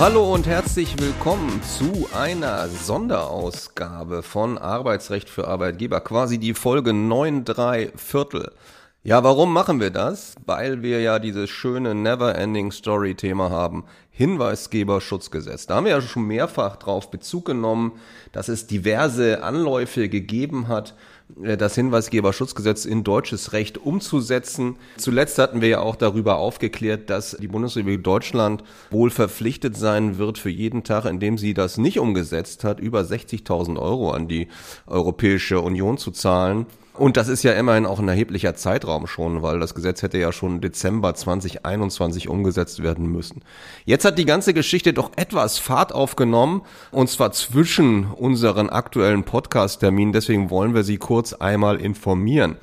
hallo und herzlich willkommen zu einer Sonderausgabe von Arbeitsrecht für Arbeitgeber, quasi die Folge 9,3 Viertel. Ja, warum machen wir das? Weil wir ja dieses schöne Never-Ending Story-Thema haben. Hinweisgeberschutzgesetz. Da haben wir ja schon mehrfach drauf Bezug genommen, dass es diverse Anläufe gegeben hat, äh, das Hinweisgeberschutzgesetz in deutsches Recht umzusetzen. Zuletzt hatten wir ja auch darüber aufgeklärt, dass die Bundesrepublik Deutschland wohl verpflichtet sein wird, für jeden Tag, in dem sie das nicht umgesetzt hat, über 60.000 Euro an die Europäische Union zu zahlen. Und das ist ja immerhin auch ein erheblicher Zeitraum schon, weil das Gesetz hätte ja schon Dezember 2021 umgesetzt werden müssen. Jetzt hat die ganze Geschichte doch etwas Fahrt aufgenommen, und zwar zwischen unseren aktuellen Podcast-Terminen. Deswegen wollen wir Sie kurz einmal informieren.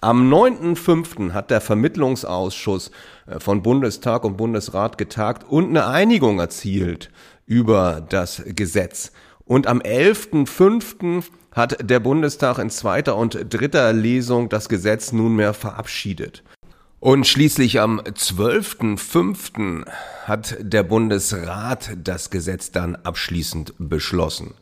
Am 9.5. hat der Vermittlungsausschuss äh, von Bundestag und Bundesrat getagt und eine Einigung erzielt über das Gesetz. Und am 11.5 hat der Bundestag in zweiter und dritter Lesung das Gesetz nunmehr verabschiedet. Und schließlich am 12.05. hat der Bundesrat das Gesetz dann abschließend beschlossen.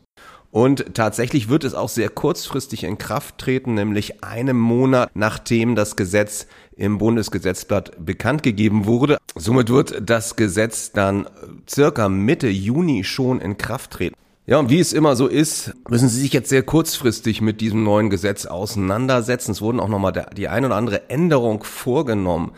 Und tatsächlich wird es auch sehr kurzfristig in Kraft treten, nämlich einem Monat nachdem das Gesetz im Bundesgesetzblatt bekannt gegeben wurde. Somit wird das Gesetz dann circa Mitte Juni schon in Kraft treten. Ja, und wie es immer so ist, müssen Sie sich jetzt sehr kurzfristig mit diesem neuen Gesetz auseinandersetzen. Es wurden auch nochmal die ein oder andere Änderung vorgenommen.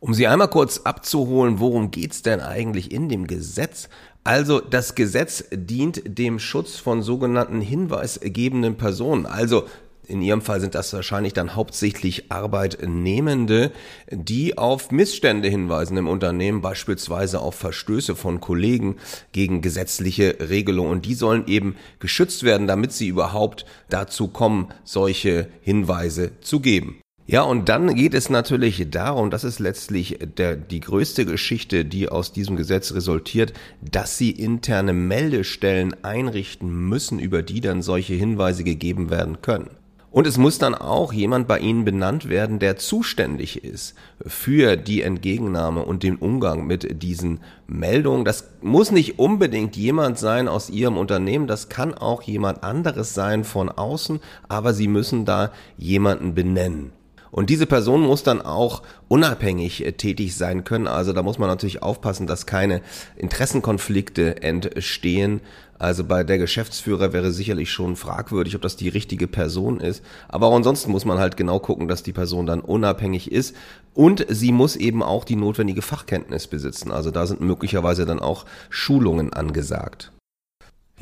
Um Sie einmal kurz abzuholen, worum geht's denn eigentlich in dem Gesetz? Also das Gesetz dient dem Schutz von sogenannten hinweisgebenden Personen, also in Ihrem Fall sind das wahrscheinlich dann hauptsächlich Arbeitnehmende, die auf Missstände hinweisen im Unternehmen, beispielsweise auf Verstöße von Kollegen gegen gesetzliche Regelungen. Und die sollen eben geschützt werden, damit sie überhaupt dazu kommen, solche Hinweise zu geben. Ja, und dann geht es natürlich darum, das ist letztlich der, die größte Geschichte, die aus diesem Gesetz resultiert, dass sie interne Meldestellen einrichten müssen, über die dann solche Hinweise gegeben werden können. Und es muss dann auch jemand bei Ihnen benannt werden, der zuständig ist für die Entgegennahme und den Umgang mit diesen Meldungen. Das muss nicht unbedingt jemand sein aus Ihrem Unternehmen, das kann auch jemand anderes sein von außen, aber Sie müssen da jemanden benennen. Und diese Person muss dann auch unabhängig äh, tätig sein können. Also da muss man natürlich aufpassen, dass keine Interessenkonflikte entstehen. Also bei der Geschäftsführer wäre sicherlich schon fragwürdig, ob das die richtige Person ist. Aber auch ansonsten muss man halt genau gucken, dass die Person dann unabhängig ist. Und sie muss eben auch die notwendige Fachkenntnis besitzen. Also da sind möglicherweise dann auch Schulungen angesagt.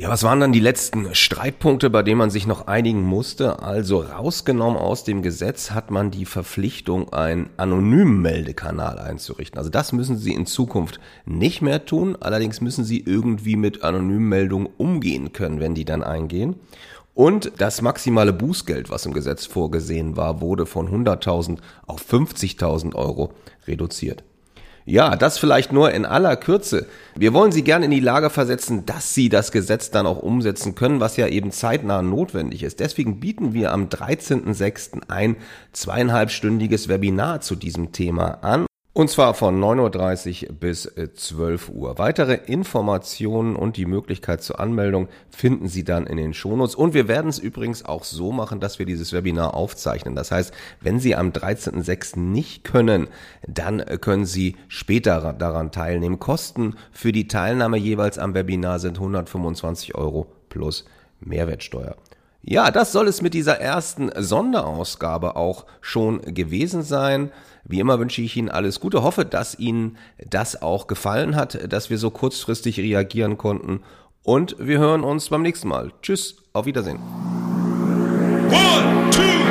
Ja, was waren dann die letzten Streitpunkte, bei denen man sich noch einigen musste? Also rausgenommen aus dem Gesetz hat man die Verpflichtung, einen anonymen Meldekanal einzurichten. Also das müssen Sie in Zukunft nicht mehr tun. Allerdings müssen Sie irgendwie mit anonymen Meldungen umgehen können, wenn die dann eingehen. Und das maximale Bußgeld, was im Gesetz vorgesehen war, wurde von 100.000 auf 50.000 Euro reduziert. Ja, das vielleicht nur in aller Kürze. Wir wollen Sie gerne in die Lage versetzen, dass Sie das Gesetz dann auch umsetzen können, was ja eben zeitnah notwendig ist. Deswegen bieten wir am 13.06. ein zweieinhalbstündiges Webinar zu diesem Thema an. Und zwar von 9.30 Uhr bis 12 äh, Uhr. Weitere Informationen und die Möglichkeit zur Anmeldung finden Sie dann in den Shownotes. Und wir werden es übrigens auch so machen, dass wir dieses Webinar aufzeichnen. Das heißt, wenn Sie am 13.06. nicht können, dann äh, können Sie später daran teilnehmen. Kosten für die Teilnahme jeweils am Webinar sind 125 Euro plus Mehrwertsteuer. Ja, das soll es mit dieser ersten Sonderausgabe auch schon gewesen sein. Wie immer wünsche ich Ihnen alles Gute, hoffe, dass Ihnen das auch gefallen hat, dass wir so kurzfristig reagieren konnten und wir hören uns beim nächsten Mal. Tschüss, auf Wiedersehen. One, two.